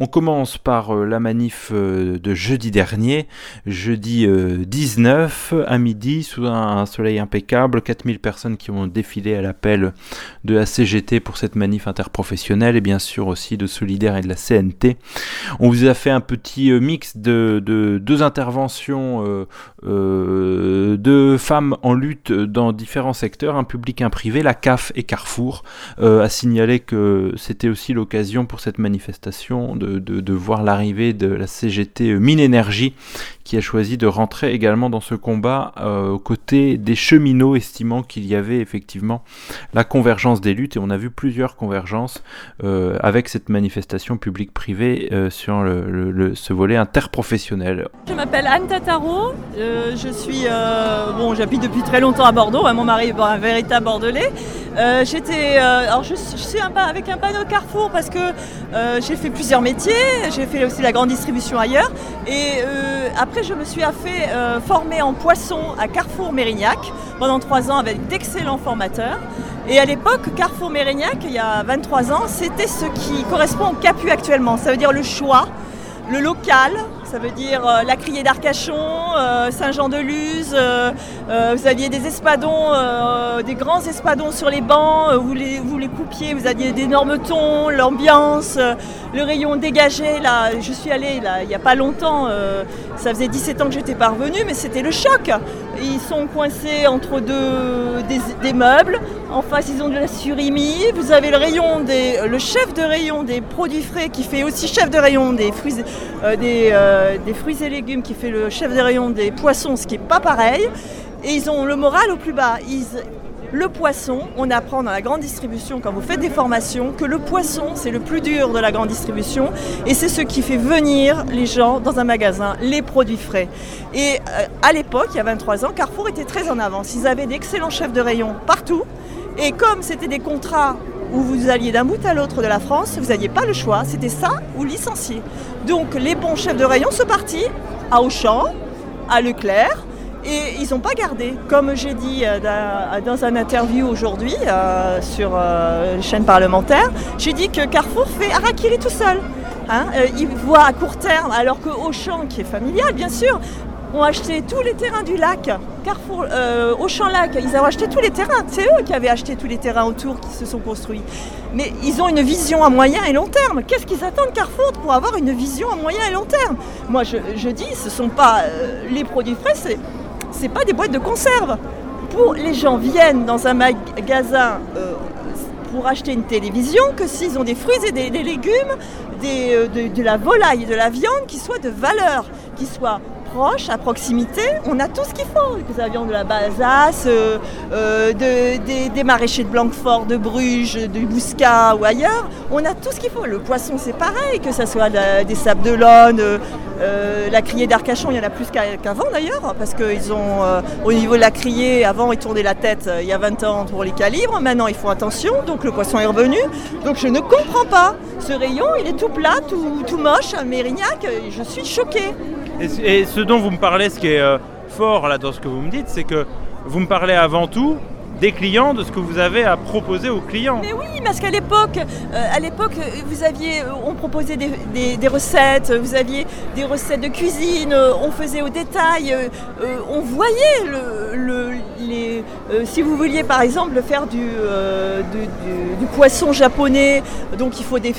On commence par euh, la manif euh, de jeudi dernier, jeudi 19 euh, à midi, sous un soleil impeccable, 4000 personnes qui ont défilé à l'appel de la CGT pour cette manif interprofessionnelle et bien sûr aussi de Solidaire et de la CNT. On vous a fait un petit mix de, deux interventions de femmes en lutte dans différents secteurs, un public, un privé, la CAF et Carrefour, a signalé que c'était aussi l'occasion pour cette manifestation de, voir l'arrivée de la CGT euh, Mine Énergie qui a choisi de rentrer également dans ce combat euh, aux côtés des cheminots, estimant qu'il y avait effectivement la convergence des luttes. Et on a vu plusieurs convergences euh, avec cette manifestation publique-privée sur le, ce volet interprofessionnel. Je m'appelle Anne Tataro, je suis, bon, j'habite depuis très longtemps à Bordeaux, hein, mon mari est un véritable bordelais. J'étais, alors je, suis avec un panneau Carrefour parce que j'ai fait plusieurs j'ai fait aussi la grande distribution ailleurs. Et euh, après, je me suis fait euh, former en poisson à Carrefour Mérignac pendant trois ans avec d'excellents formateurs. Et à l'époque, Carrefour Mérignac, il y a 23 ans, c'était ce qui correspond au CAPU actuellement. Ça veut dire le choix, le local, ça veut dire euh, la criée d'Arcachon, euh, Saint-Jean-de-Luz. Euh, vous aviez des espadons, des grands espadons sur les bancs. Vous les, coupiez, vous aviez d'énormes tons, l'ambiance, le rayon dégagé. Là, je suis allée là, il n'y a pas longtemps. ça faisait 17 ans que j'étais pas revenue, mais c'était le choc. Ils sont coincés entre deux des, meubles. En face, ils ont de la surimi. Vous avez le rayon des, le chef de rayon des produits frais qui fait aussi chef de rayon des fruits, des euh, des fruits et légumes qui fait le chef des rayons des poissons, ce qui n'est pas pareil. Et ils ont le moral au plus bas. Le poisson, on apprend dans la grande distribution, quand vous faites des formations, que le poisson, c'est le plus dur de la grande distribution. Et c'est ce qui fait venir les gens dans un magasin, les produits frais. Et euh, à l'époque, il y a 23 ans, Carrefour était très en avance. Ils avaient d'excellents chefs de rayon partout. Et comme c'était des contrats où vous alliez d'un bout à l'autre de la France, vous n'aviez pas le choix, c'était ça ou licencier. Donc les bons chefs de rayon sont partis à Auchan, à Leclerc, et ils n'ont pas gardé. Comme j'ai dit euh, dans un interview aujourd'hui euh, sur euh, les chaînes parlementaires, j'ai dit que Carrefour fait Arakiri tout seul. Hein. il voit à court terme, alors que Auchan, qui est familial bien sûr, ont acheté tous les terrains du lac. Carrefour, euh, Auchan-Lac, ils ont acheté tous les terrains. C'est eux qui avaient acheté tous les terrains autour qui se sont construits. Mais ils ont une vision à moyen et long terme. Qu'est-ce qu'ils attendent Carrefour pour avoir une vision à moyen et long terme? Moi, je, dis, ce ne sont pas euh, les produits frais, ce n'est pas des boîtes de conserve. Pour les gens viennent dans un magasin euh, pour acheter une télévision que s'ils ont des fruits et des, légumes, des, de, de, la volaille et de la viande qui soient de valeur, qui soient proche, à proximité, on a tout ce qu'il faut. Nous avions de la Basace, euh, euh, des, maraîchers de Blanquefort, de Bruges, du Bouscat ou ailleurs. On a tout ce qu'il faut. Le poisson, c'est pareil, que ce soit des sables de l'One, euh, la criée d'Arcachon, il y en a plus qu'avant d'ailleurs, parce qu'ils ont, au niveau de la criée, avant, ils tournaient la tête il y a 20 ans pour les calibres. Maintenant, ils font attention, donc le poisson est revenu. Donc je ne comprends pas. Ce rayon, il est tout plat, tout, tout moche, à Mérignac. Je suis choquée. Et, ce dont vous me parlez, ce qui est euh, fort là dans ce que vous me dites, c'est que vous me parlez avant tout des clients, de ce que vous avez à proposer aux clients. Mais oui, parce qu'à l'époque, euh, à l'époque, vous aviez, on proposait des, recettes, vous aviez des recettes de cuisine, on faisait au détail, euh, on voyait le, les, si vous vouliez par exemple faire du, poisson japonais, donc il faut des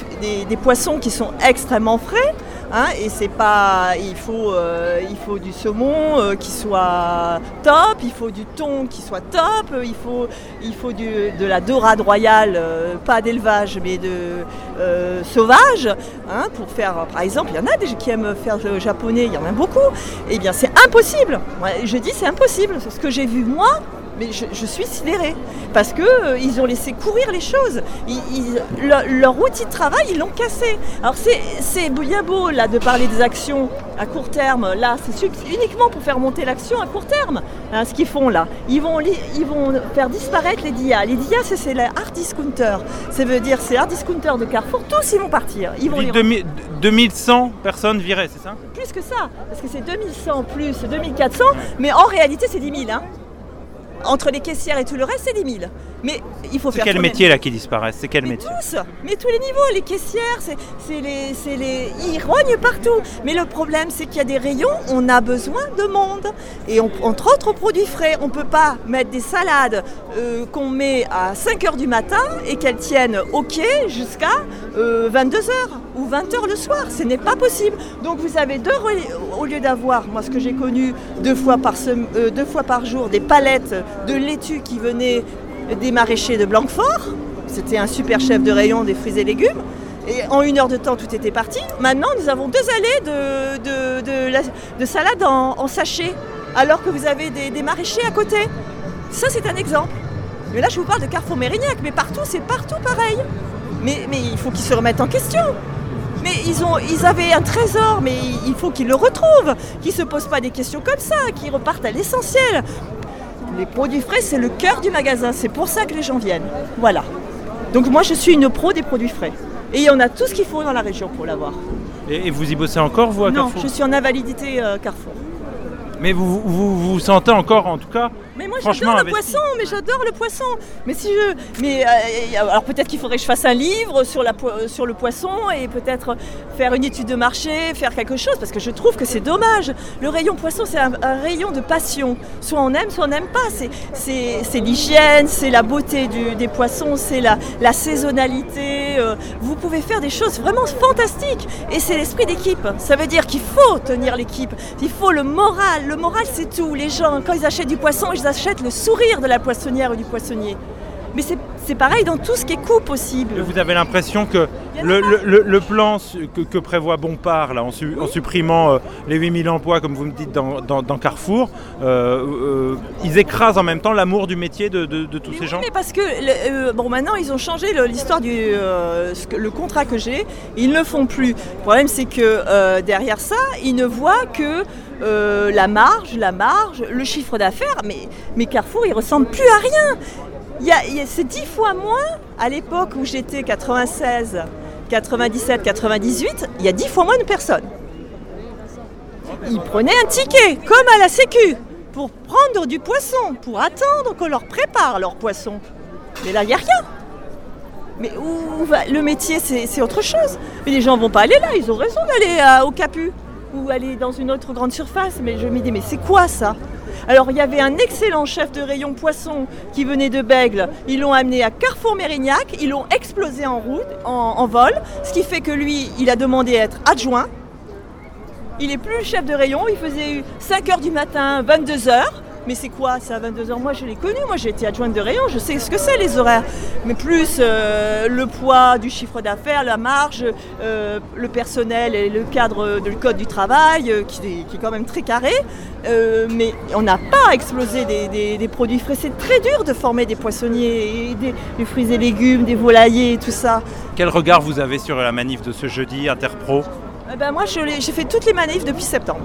poissons qui sont extrêmement frais. Hein, et c'est pas, il faut, euh, il faut du saumon euh, qui soit top, il faut du thon qui soit top, il faut, faut de la dorade royale, euh, pas d'élevage mais de sauvage, hein, pour faire, par exemple, il y en a des qui aiment faire le japonais, il y en a beaucoup. Et eh bien c'est impossible. je dis c'est impossible. Ce que j'ai vu moi, mais je, suis sidérée. Parce qu'ils euh, ont laissé courir les choses. leur, outil de travail, ils l'ont cassé. Alors c'est bien beau là de parler des actions à court terme. Là, c'est uniquement pour faire monter l'action à court terme. Hein, ce qu'ils font là. Ils vont, ils vont faire disparaître les DIA. Les DIA, c'est les hard discounters. Ça veut dire c'est hard discounters de Carrefour. Tous, ils vont partir. Ils vont 2100 personnes viraient, c'est ça? Plus que ça. Parce que c'est 2100 plus 2400. Mais en réalité, c'est 10 000. Hein. Entre les caissières et tout le reste, c'est 10 000. Mais il faut C'est faire quel tourner- métier là qui disparaît C'est quel mais métier tous, mais tous les niveaux, les caissières, c'est c'est les, c'est les, ils rognent partout. Mais le problème, c'est qu'il y a des rayons, on a besoin de monde. Et on- entre autres produits frais, on ne peut pas mettre des salades euh, qu'on met à 5 h du matin et qu'elles tiennent au quai jusqu'à 22 h ou 20 h le soir. Ce n'est pas possible. Donc vous avez deux, au lieu d'avoir, moi ce que j'ai connu deux fois, par euh, deux fois par jour, des palettes de laitue qui venaient des maraîchers de Blanquefort. C'était un super chef de rayon des fruits et légumes. Et en une heure de temps, tout était parti. Maintenant, nous avons deux allées de, de, de la- de salade en, en sachet, alors que vous avez des, maraîchers à côté. Ça, c'est un exemple. Mais là, je vous parle de Carrefour Mérignac, mais partout, c'est partout pareil. Mais il faut qu'ils se remettent en question. Mais ils, ont, ils avaient un trésor, mais il faut qu'ils le retrouvent, qu'ils ne se posent pas des questions comme ça, qu'ils repartent à l'essentiel. Les produits frais, c'est le cœur du magasin, c'est pour ça que les gens viennent. Voilà. Donc moi, je suis une pro des produits frais. Et il y en a tout ce qu'il faut dans la région pour l'avoir. et, et vous y bossez encore vous à Non, Carrefour? je suis en invalidité euh, Carrefour. Mais vous, vous vous vous sentez encore en tout cas Mais moi j'adore le poisson, mais j'adore le poisson. Mais si je, mais euh, alors peut-être qu'il faudrait que je fasse un livre sur la po- sur le poisson et peut-être faire une étude de marché, faire quelque chose parce que je trouve que c'est dommage. Le rayon poisson c'est un, un rayon de passion. Soit on aime, soit on n'aime pas. C'est c'est c'est l'hygiène, c'est la beauté du- des poissons, c'est la la saisonnalité. euh, vous pouvez faire des choses vraiment fantastiques et c'est l'esprit d'équipe. Ça veut dire qu'il faut tenir l'équipe. Il faut le moral. Le moral c'est tout. Les gens quand ils achètent du poisson, ils achètent le sourire de la poissonnière ou du poissonnier. Mais c'est pareil dans tout ce qui est coût possible. Vous avez l'impression que le, le- le- le plan que, que prévoit Bompard, là, en, su- en supprimant euh, les 8000 emplois, comme vous me dites, dans, dans- dans Carrefour, euh, euh, ils écrasent en même temps l'amour du métier de, de- de tous Mais ces oui, gens mais parce que bon maintenant ils ont changé l'histoire du le contrat que j'ai, ils ne le font plus. Le problème c'est que derrière ça, ils ne voient que la marge, la marge, le chiffre d'affaires, mais, mais Carrefour il ressemble plus à rien. C'est dix fois moins à l'époque où j'étais 96, 97, 98, il y a dix fois moins de personnes. Ils prenaient un ticket, comme à la Sécu, pour prendre du poisson, pour attendre qu'on leur prépare leur poisson. Mais là, il n'y a rien. Mais où va le métier, c'est autre chose. Mais les gens vont pas aller là, ils ont raison d'aller à- au Capu ou aller dans une autre grande surface. Mais je me dis, mais c'est quoi ça? Alors, il y avait un excellent chef de rayon poisson qui venait de Bègle. Ils l'ont amené à Carrefour Mérignac, ils l'ont explosé en route, en, vol, ce qui fait que lui, il a demandé à être adjoint. Il est plus chef de rayon, il faisait 5h du matin, 22h. Mais c'est quoi ça, 22h Moi je l'ai connu, moi j'ai été adjointe de rayon, je sais ce que c'est les horaires. Mais plus euh, le poids du chiffre d'affaires, la marge, euh, le personnel et le cadre le code du travail, euh, qui, est, qui est quand même très carré. Mais on n'a pas explosé des, des- des produits frais. C'est très dur de former des poissonniers, et des, des fruits et légumes, des volaillers et tout ça. Quel regard vous avez sur la manif de ce jeudi Interpro? Eh ben moi, j'ai fait toutes les manifs depuis septembre.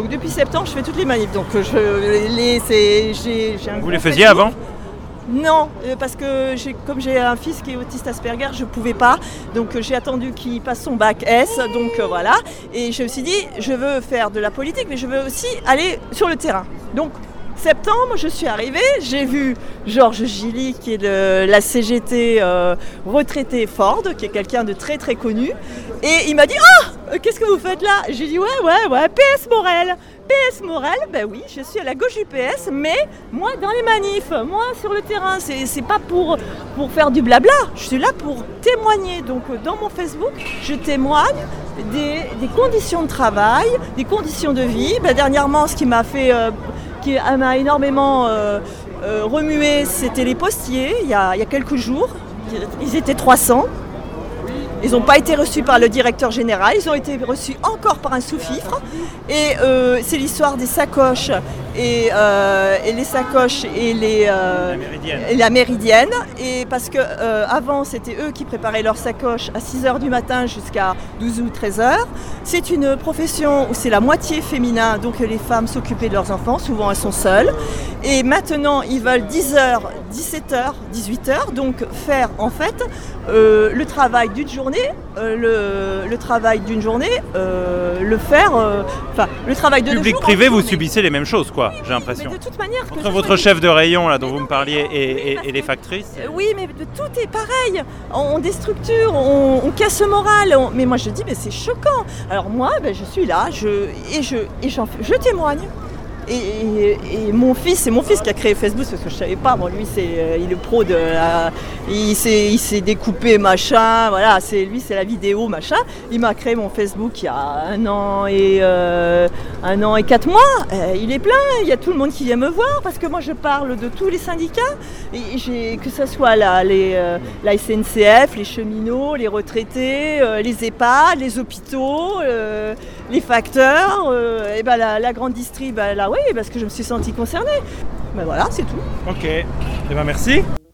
Donc depuis septembre, je fais toutes les manifs. Donc je les, c'est, j'ai, j'ai un Vous les faisiez avant? Non, euh, parce que j'ai, comme j'ai un fils qui est autiste Asperger, je ne pouvais pas. Donc j'ai attendu qu'il passe son bac S. Donc euh, voilà. Et je me suis dit, je veux faire de la politique, mais je veux aussi aller sur le terrain. Donc septembre, je suis arrivée, j'ai vu Georges Gilly, qui est de la CGT euh, retraité Ford, qui est quelqu'un de très très connu. Et il m'a dit Ah Qu'est-ce que vous faites là? J'ai dit Ouais, ouais, ouais, PS Morel. PS Morel, ben oui, je suis à la gauche du PS, mais moi dans les manifs, moi sur le terrain, c'est pas pour, pour faire du blabla, je suis là pour témoigner. Donc euh, dans mon Facebook, je témoigne des, des conditions de travail, des conditions de vie. Ben, dernièrement, ce qui m'a fait, euh, qui m'a énormément euh, euh, remué, c'était les postiers, il y, a, il y a quelques jours. Ils étaient 300. Ils n'ont pas été reçus par le directeur général, ils ont été reçus encore par un sous-fifre. Et euh, c'est l'histoire des sacoches et, euh, et les sacoches et les, euh, La Méridienne. et la méridienne. Et parce que euh, avant c'était eux qui préparaient leurs sacoches à 6h du matin jusqu'à 12 ou 13h. C'est une profession où c'est la moitié féminin, donc les femmes s'occupaient de leurs enfants, souvent elles sont seules. Et maintenant ils veulent 10h, 17h, 18h, donc faire en fait euh, le travail d'une journée, euh, le, le travail d'une journée, euh, le faire, euh, enfin le travail de deux jours en Public-privé, vous subissez les mêmes choses, quoi. Quoi, j'ai l'impression. Mais de toute manière, que Entre votre chef de rayon là dont Mais vous non, me parliez et, oui, et- parce et les factrices. Euh, Oui, mais de- tout est pareil. On, on déstructure, on, on casse le moral. on- Mais moi, je dis, mais c'est choquant. Alors moi, ben, je suis là, je, et je témoigne. Et, mon fils, c'est mon fils qui a créé Facebook parce que je savais pas. Bon, lui, c'est, euh, il est pro de, la- il s'est, découpé machin. Voilà, c'est lui, c'est la vidéo machin. Il m'a créé mon Facebook il y a un an et euh, un an et quatre mois. Euh, il est plein. Il y a tout le monde qui vient me voir parce que moi, je parle de tous les syndicats. Que ce soit la, la SNCF, les cheminots, les retraités, les EHPAD, les hôpitaux, les facteurs, euh, et ben la, la grande distrib, ben là oui, parce que je me suis sentie concernée. Ben voilà, c'est tout. Ok, et ben merci.